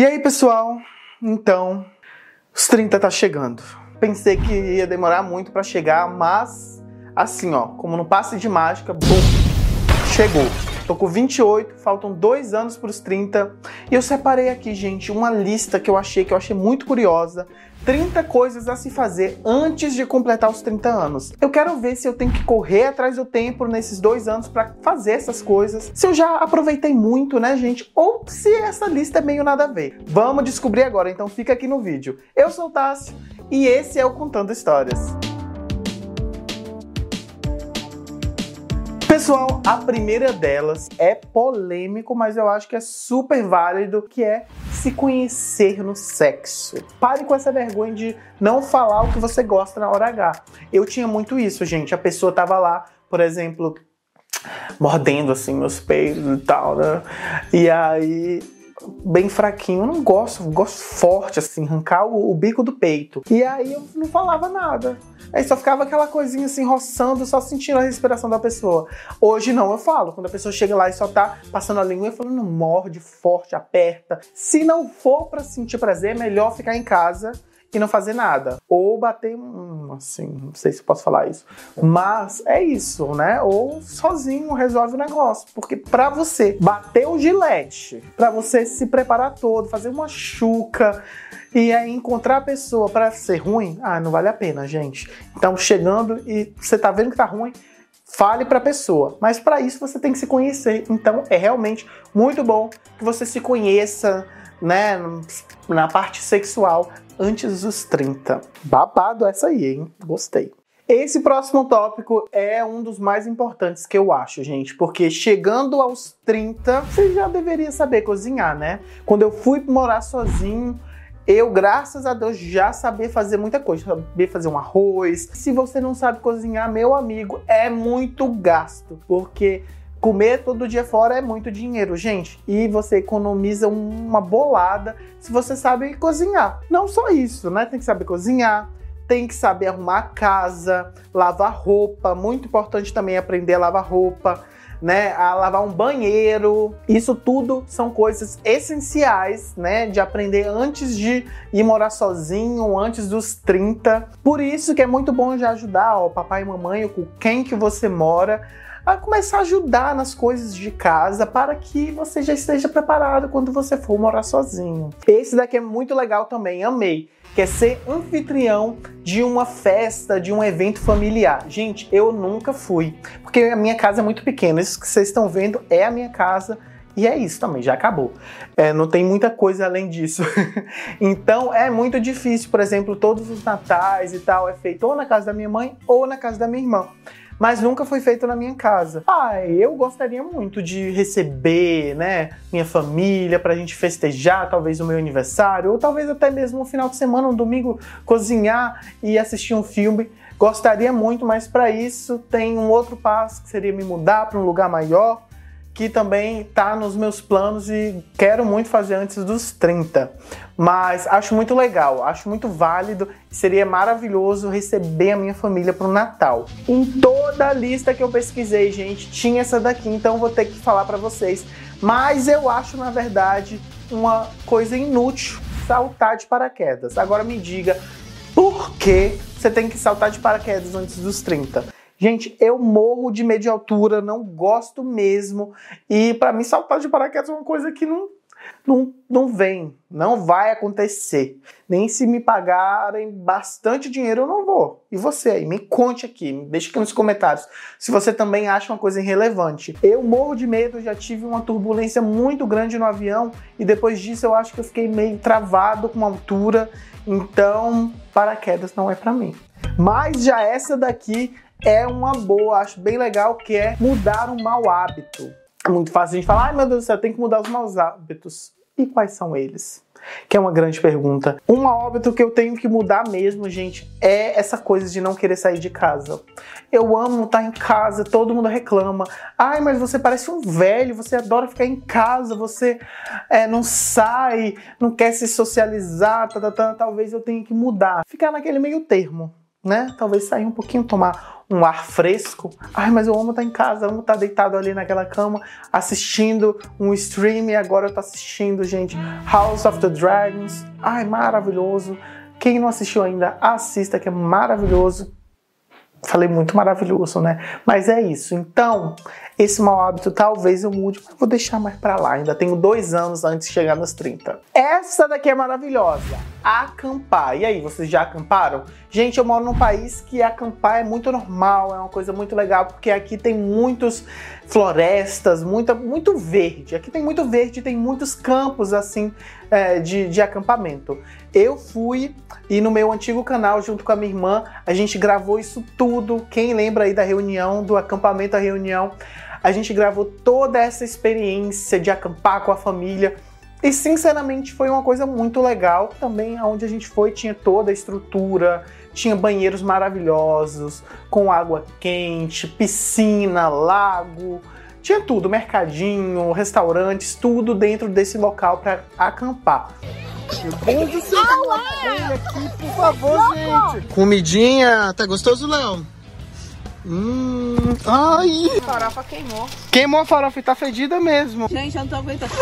E aí, pessoal? Então, os 30 tá chegando. Pensei que ia demorar muito para chegar, mas assim, ó, como no passe de mágica, bum, chegou. Tô com 28, faltam dois anos para os 30. E eu separei aqui, gente, uma lista que eu achei que eu achei muito curiosa. 30 coisas a se fazer antes de completar os 30 anos. Eu quero ver se eu tenho que correr atrás do tempo nesses dois anos para fazer essas coisas. Se eu já aproveitei muito, né, gente? Ou se essa lista é meio nada a ver. Vamos descobrir agora, então fica aqui no vídeo. Eu sou o Tássio e esse é o Contando Histórias. Pessoal, a primeira delas é polêmico, mas eu acho que é super válido, que é se conhecer no sexo. Pare com essa vergonha de não falar o que você gosta na hora H. Eu tinha muito isso, gente. A pessoa tava lá, por exemplo, mordendo assim meus peitos e tal, né? E aí bem fraquinho. Eu não gosto, gosto forte, assim, arrancar o, o, bico do peito. E aí eu não falava nada. Aí só ficava aquela coisinha assim, roçando, só sentindo a respiração da pessoa. Hoje não, eu falo. Quando a pessoa chega lá e só tá passando a língua, eu falo, não, morde forte, aperta. Se não for para sentir prazer, é melhor ficar em casa e não fazer nada. Ou bater um, assim, não sei se posso falar isso. Mas é isso, né? Ou sozinho resolve o negócio. Porque para você bater o gilete, para você se preparar todo, fazer uma chuca e aí encontrar a pessoa para ser ruim, ah, não vale a pena, gente. Então chegando e você tá vendo que tá ruim, fale para a pessoa. Mas para isso você tem que se conhecer. Então é realmente muito bom que você se conheça, né, na parte sexual antes dos 30. Babado essa aí, hein? Gostei. Esse próximo tópico é um dos mais importantes que eu acho, gente, porque chegando aos 30, você já deveria saber cozinhar, né? Quando eu fui morar sozinho, eu, graças a Deus, já sabia fazer muita coisa. Sabia fazer um arroz. Se você não sabe cozinhar, meu amigo, é muito gasto, porque Comer todo dia fora é muito dinheiro, gente. E você economiza uma bolada se você sabe cozinhar. Não só isso, né? Tem que saber cozinhar, tem que saber arrumar a casa, lavar roupa. Muito importante também aprender a lavar roupa. Né, a lavar um banheiro. Isso tudo são coisas essenciais, né, de aprender antes de ir morar sozinho, antes dos 30. Por isso que é muito bom já ajudar o papai e mamãe, com quem que você mora, a começar a ajudar nas coisas de casa para que você já esteja preparado quando você for morar sozinho. Esse daqui é muito legal também, amei. Que é ser anfitrião de uma festa, de um evento familiar. Gente, eu nunca fui, porque a minha casa é muito pequena. Isso que vocês estão vendo é a minha casa. E é isso também, já acabou. É, não tem muita coisa além disso. então é muito difícil, por exemplo, todos os natais e tal é feito ou na casa da minha mãe ou na casa da minha irmã mas nunca foi feito na minha casa. Ah, eu gostaria muito de receber, né, minha família pra gente festejar, talvez o meu aniversário, ou talvez até mesmo um final de semana, um domingo, cozinhar e assistir um filme. Gostaria muito, mas para isso tem um outro passo que seria me mudar para um lugar maior que também está nos meus planos e quero muito fazer antes dos 30. Mas acho muito legal, acho muito válido seria maravilhoso receber a minha família para o Natal. Em toda a lista que eu pesquisei, gente, tinha essa daqui, então vou ter que falar para vocês. Mas eu acho, na verdade, uma coisa inútil saltar de paraquedas. Agora me diga, por que você tem que saltar de paraquedas antes dos 30? Gente, eu morro de medo de altura, não gosto mesmo. E para mim, saltar de paraquedas é uma coisa que não, não, não vem, não vai acontecer. Nem se me pagarem bastante dinheiro, eu não vou. E você aí, me conte aqui, me deixe aqui nos comentários se você também acha uma coisa irrelevante. Eu morro de medo, já tive uma turbulência muito grande no avião e depois disso eu acho que eu fiquei meio travado com a altura. Então, paraquedas não é para mim. Mas já essa daqui é uma boa, acho bem legal, que é mudar um mau hábito. É muito fácil a gente falar, ai meu Deus do céu, tem que mudar os maus hábitos. E quais são eles? Que é uma grande pergunta. Um hábito que eu tenho que mudar mesmo, gente, é essa coisa de não querer sair de casa. Eu amo estar em casa, todo mundo reclama. Ai, mas você parece um velho, você adora ficar em casa, você é, não sai, não quer se socializar, tá, tá, tá, talvez eu tenha que mudar. Ficar naquele meio termo, né? Talvez sair um pouquinho, tomar um ar fresco. Ai, mas eu amo estar em casa, amo estar deitado ali naquela cama, assistindo um stream e agora eu tô assistindo, gente, House of the Dragons. Ai, maravilhoso. Quem não assistiu ainda, assista, que é maravilhoso. Falei muito maravilhoso, né? Mas é isso. Então, esse mau hábito talvez eu mude, mas vou deixar mais pra lá. Ainda tenho dois anos antes de chegar nos 30. Essa daqui é maravilhosa. Acampar. E aí, vocês já acamparam? Gente, eu moro num país que acampar é muito normal, é uma coisa muito legal, porque aqui tem muitos florestas, muita, muito verde. Aqui tem muito verde, tem muitos campos assim é, de, de acampamento. Eu fui e no meu antigo canal, junto com a minha irmã, a gente gravou isso tudo. Quem lembra aí da reunião, do acampamento à reunião, a gente gravou toda essa experiência de acampar com a família. E sinceramente foi uma coisa muito legal. Também onde a gente foi tinha toda a estrutura, tinha banheiros maravilhosos, com água quente, piscina, lago, tinha tudo, mercadinho, restaurantes, tudo dentro desse local para acampar. Meu Deus do céu, aqui, por favor, gente. Comidinha, tá gostoso, Léo? Hum, ai. A farofa queimou. Queimou a farofa e tá fedida mesmo. Gente, eu não tô aguentando.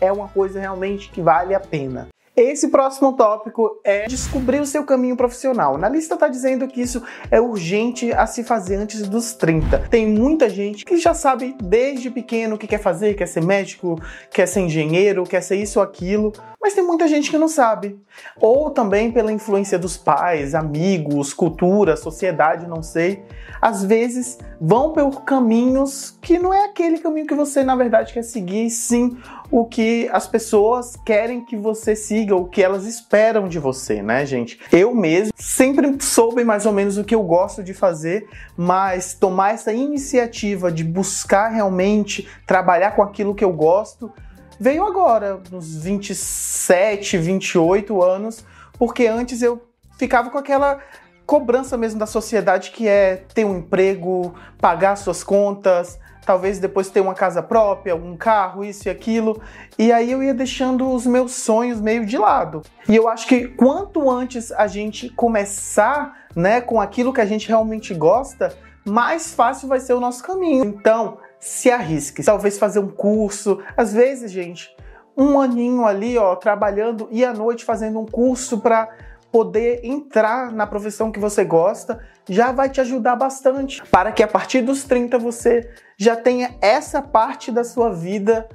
É uma coisa realmente que vale a pena. Esse próximo tópico é descobrir o seu caminho profissional. Na lista está dizendo que isso é urgente a se fazer antes dos 30. Tem muita gente que já sabe desde pequeno o que quer fazer, quer ser médico, quer ser engenheiro, quer ser isso ou aquilo, mas tem muita gente que não sabe. Ou também pela influência dos pais, amigos, cultura, sociedade, não sei. Às vezes vão por caminhos que não é aquele caminho que você na verdade quer seguir, sim o que as pessoas querem que você siga, o que elas esperam de você, né, gente? Eu mesmo sempre soube mais ou menos o que eu gosto de fazer, mas tomar essa iniciativa de buscar realmente trabalhar com aquilo que eu gosto veio agora, nos 27, 28 anos, porque antes eu ficava com aquela cobrança mesmo da sociedade que é ter um emprego, pagar suas contas, talvez depois ter uma casa própria, um carro, isso e aquilo. E aí eu ia deixando os meus sonhos meio de lado. E eu acho que quanto antes a gente começar, né, com aquilo que a gente realmente gosta, mais fácil vai ser o nosso caminho. Então, se arrisque. Talvez fazer um curso. Às vezes, gente, um aninho ali, ó, trabalhando e à noite fazendo um curso para poder entrar na profissão que você gosta, já vai te ajudar bastante para que a partir dos 30 você já tenha essa parte da sua vida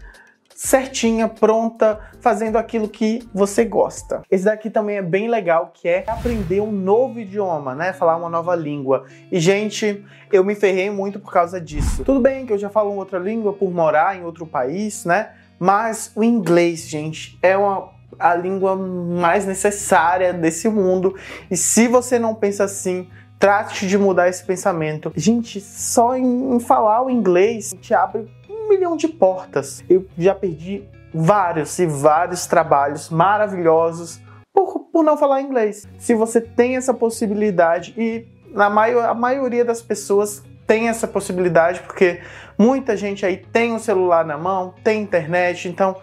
certinha, pronta, fazendo aquilo que você gosta. Esse daqui também é bem legal, que é aprender um novo idioma, né? Falar uma nova língua. E gente, eu me ferrei muito por causa disso. Tudo bem que eu já falo outra língua por morar em outro país, né? Mas o inglês, gente, é uma a língua mais necessária desse mundo. E se você não pensa assim, trate de mudar esse pensamento. Gente, só em, falar o inglês te abre milhão de portas. Eu já perdi vários e vários trabalhos maravilhosos por, por não falar inglês. Se você tem essa possibilidade, e na maior, a maioria das pessoas tem essa possibilidade, porque muita gente aí tem o um celular na mão, tem internet, então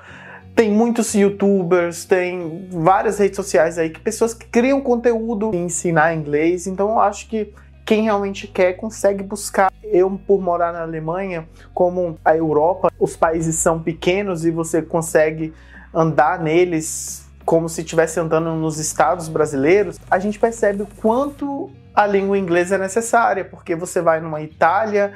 tem muitos youtubers, tem várias redes sociais aí que pessoas que criam conteúdo e ensinar inglês, então eu acho que quem realmente quer consegue buscar. Eu, por morar na Alemanha, como a Europa, os países são pequenos e você consegue andar neles como se estivesse andando nos estados brasileiros, a gente percebe o quanto a língua inglesa é necessária, porque você vai numa Itália,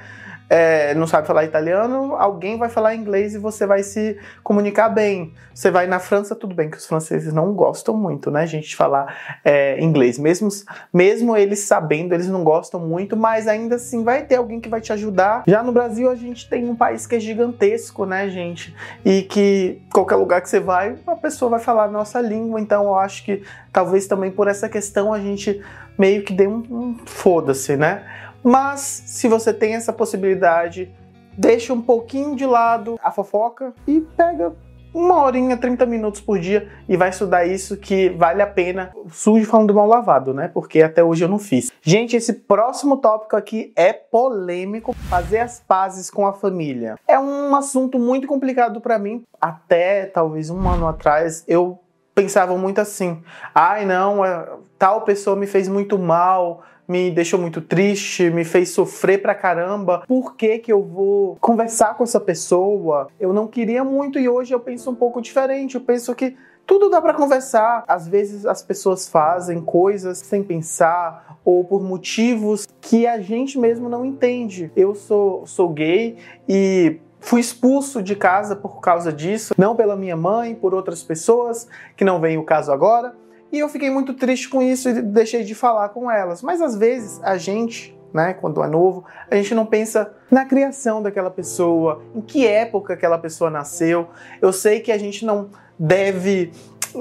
é, não sabe falar italiano, alguém vai falar inglês e você vai se comunicar bem. Você vai na França, tudo bem que os franceses não gostam muito, né, gente, de falar é, inglês. Mesmo, mesmo eles sabendo, eles não gostam muito, mas ainda assim vai ter alguém que vai te ajudar. Já no Brasil, a gente tem um país que é gigantesco, né, gente? E que qualquer lugar que você vai, a pessoa vai falar a nossa língua. Então, eu acho que talvez também por essa questão a gente meio que dê um, um foda-se, né? Mas se você tem essa possibilidade, deixa um pouquinho de lado a fofoca e pega uma horinha, 30 minutos por dia e vai estudar isso que vale a pena. Sujo falando mal lavado, né? Porque até hoje eu não fiz. Gente, esse próximo tópico aqui é polêmico. Fazer as pazes com a família. É um assunto muito complicado para mim. Até talvez um ano atrás eu pensava muito assim: ai não, é, tal pessoa me fez muito mal, me deixou muito triste, me fez sofrer pra caramba. Por que que eu vou conversar com essa pessoa? Eu não queria muito e hoje eu penso um pouco diferente. Eu penso que tudo dá para conversar. Às vezes as pessoas fazem coisas sem pensar ou por motivos que a gente mesmo não entende. Eu sou, sou gay e Fui expulso de casa por causa disso, não pela minha mãe, por outras pessoas, que não vem o caso agora. E eu fiquei muito triste com isso e deixei de falar com elas. Mas às vezes a gente, né, quando é novo, a gente não pensa na criação daquela pessoa, em que época aquela pessoa nasceu. Eu sei que a gente não deve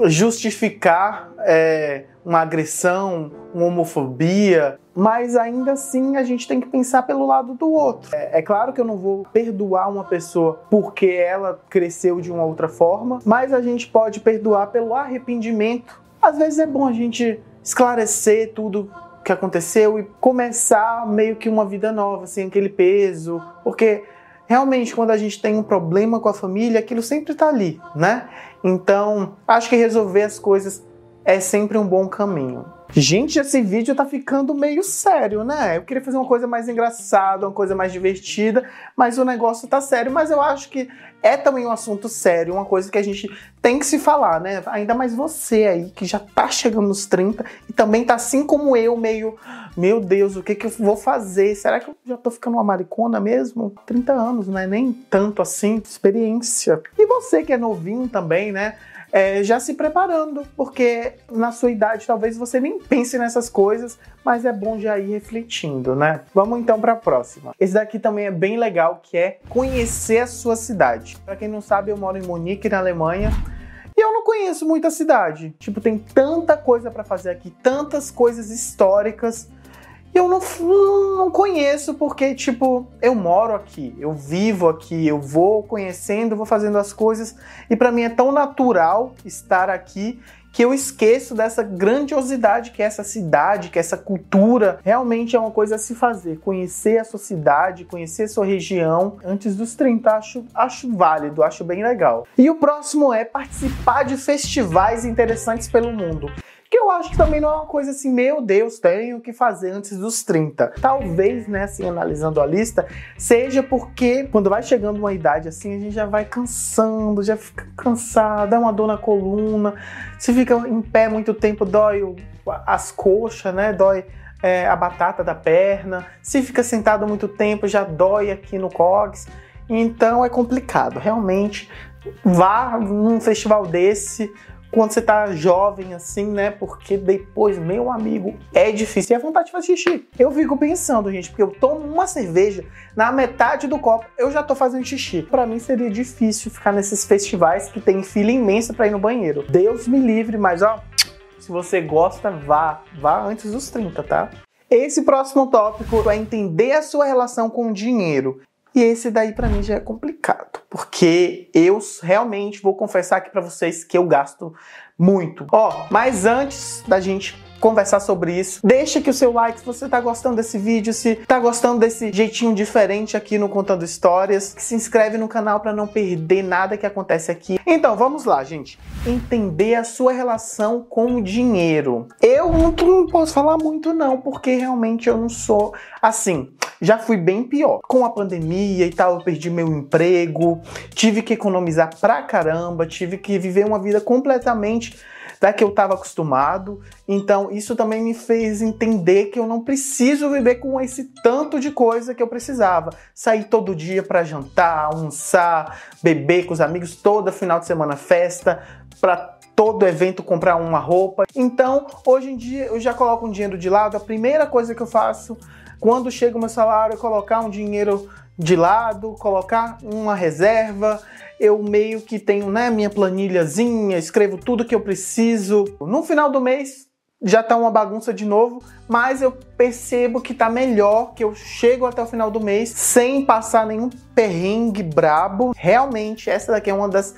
justificar é, uma agressão, uma homofobia, mas ainda assim a gente tem que pensar pelo lado do outro. É, é, claro que eu não vou perdoar uma pessoa porque ela cresceu de uma outra forma, mas a gente pode perdoar pelo arrependimento. Às vezes é bom a gente esclarecer tudo que aconteceu e começar meio que uma vida nova, sem aquele peso, porque realmente quando a gente tem um problema com a família, aquilo sempre tá ali, né? Então, acho que resolver as coisas é sempre um bom caminho. Gente, esse vídeo tá ficando meio sério, né? Eu queria fazer uma coisa mais engraçada, uma coisa mais divertida, mas o negócio tá sério. Mas eu acho que é também um assunto sério, uma coisa que a gente tem que se falar, né? Ainda mais você aí, que já tá chegando nos 30 e também tá assim como eu, meio, meu Deus, o que que eu vou fazer? Será que eu já tô ficando uma maricona mesmo? 30 anos, né? Nem tanto assim, experiência. E você que é novinho também, né? É, já se preparando, porque na sua idade talvez você nem pense nessas coisas, mas é bom já ir refletindo, né? Vamos então para a próxima. Esse daqui também é bem legal, que é conhecer a sua cidade. Para quem não sabe, eu moro em Munique, na Alemanha. E eu não conheço muita cidade. Tipo, tem tanta coisa para fazer aqui, tantas coisas históricas eu não, não conheço porque, tipo, eu moro aqui, eu vivo aqui, eu vou conhecendo, vou fazendo as coisas e para mim é tão natural estar aqui que eu esqueço dessa grandiosidade que é essa cidade, que é essa cultura. Realmente é uma coisa a se fazer. Conhecer a sua cidade, conhecer a sua região antes dos 30, acho, acho válido, acho bem legal. E o próximo é participar de festivais interessantes pelo mundo que eu acho que também não é uma coisa assim, meu Deus, tenho que fazer antes dos 30. Talvez, né, assim, analisando a lista, seja porque quando vai chegando uma idade assim, a gente já vai cansando, já fica cansado, dá uma dor na coluna, se fica em pé muito tempo, dói as coxas, né, dói é, a batata da perna, se fica sentado muito tempo, já dói aqui no cox. Então é complicado, realmente. Vá num festival desse, quando você tá jovem assim, né? Porque depois, meu amigo, é difícil. E a vontade de fazer xixi. Eu fico pensando, gente, porque eu tomo uma cerveja, na metade do copo eu já tô fazendo xixi. Para mim seria difícil ficar nesses festivais que tem fila imensa para ir no banheiro. Deus me livre, mas ó, se você gosta, vá, vá antes dos 30, tá? Esse próximo tópico é entender a sua relação com o dinheiro. E esse daí para mim já é complicado, porque eu realmente vou confessar aqui para vocês que eu gasto muito. Ó, mas antes da gente conversar sobre isso. Deixa aqui o seu like se você tá gostando desse vídeo, se tá gostando desse jeitinho diferente aqui no Contando Histórias. Se inscreve no canal para não perder nada que acontece aqui. Então, vamos lá, gente. Entender a sua relação com o dinheiro. Eu não, não posso falar muito não, porque realmente eu não sou assim já fui bem pior. Com a pandemia e tal, eu perdi meu emprego, tive que economizar pra caramba, tive que viver uma vida completamente da que eu estava acostumado. Então, isso também me fez entender que eu não preciso viver com esse tanto de coisa que eu precisava. Sair todo dia para jantar, almoçar, beber com os amigos, toda final de semana festa, para todo evento comprar uma roupa. Então, hoje em dia eu já coloco um dinheiro de lado. A primeira coisa que eu faço quando chega o meu salário colocar um dinheiro de lado, colocar uma reserva. Eu meio que tenho, né, minha planilhazinha, escrevo tudo que eu preciso. No final do mês já tá uma bagunça de novo, mas eu percebo que tá melhor, que eu chego até o final do mês sem passar nenhum perrengue brabo. Realmente essa daqui é uma das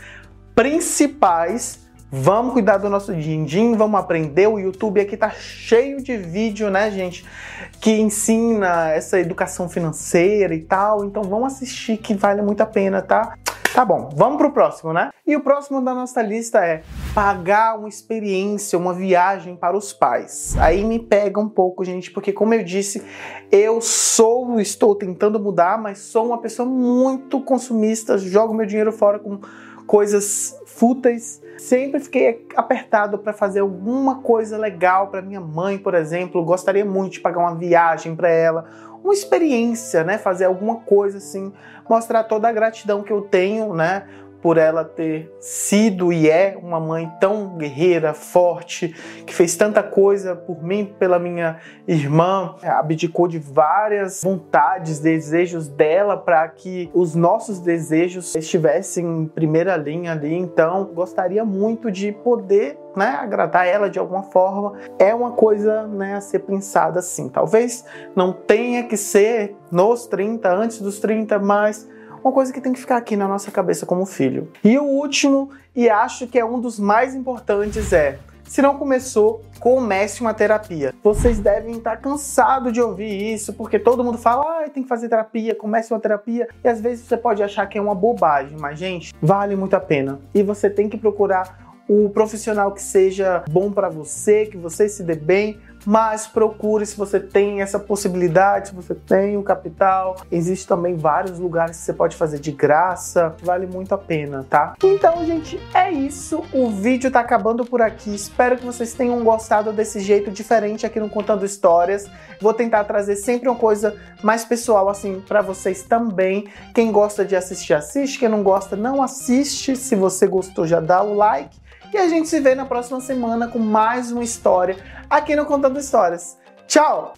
principais Vamos cuidar do nosso din-din, vamos aprender. O YouTube aqui tá cheio de vídeo, né, gente, que ensina essa educação financeira e tal. Então vamos assistir que vale muito a pena, tá? Tá bom, vamos pro próximo, né? E o próximo da nossa lista é pagar uma experiência, uma viagem para os pais. Aí me pega um pouco, gente, porque como eu disse, eu sou, estou tentando mudar, mas sou uma pessoa muito consumista, jogo meu dinheiro fora com coisas fúteis. Sempre fiquei apertado para fazer alguma coisa legal para minha mãe, por exemplo. Gostaria muito de pagar uma viagem para ela, uma experiência, né? Fazer alguma coisa assim, mostrar toda a gratidão que eu tenho, né? Por ela ter sido e é uma mãe tão guerreira, forte, que fez tanta coisa por mim, pela minha irmã, abdicou de várias vontades, desejos dela para que os nossos desejos estivessem em primeira linha ali. Então, gostaria muito de poder né, agradar ela de alguma forma, é uma coisa né, a ser pensada assim. Talvez não tenha que ser nos 30, antes dos 30, mas uma coisa que tem que ficar aqui na nossa cabeça como filho. E o último, e acho que é um dos mais importantes, é se não começou, comece uma terapia. Vocês devem estar cansados de ouvir isso, porque todo mundo fala, ah, tem que fazer terapia, comece uma terapia. E às vezes você pode achar que é uma bobagem, mas, gente, vale muito a pena. E você tem que procurar o profissional que seja bom para você, que você se dê bem, mas procure se você tem essa possibilidade, se você tem o capital. Existem também vários lugares que você pode fazer de graça, vale muito a pena, tá? Então, gente, é isso. O vídeo tá acabando por aqui. Espero que vocês tenham gostado desse jeito diferente aqui no Contando Histórias. Vou tentar trazer sempre uma coisa mais pessoal assim para vocês também. Quem gosta de assistir, assiste. Quem não gosta, não assiste. Se você gostou, já dá o like. E a gente se vê na próxima semana com mais uma história aqui no Contando Histórias. Tchau!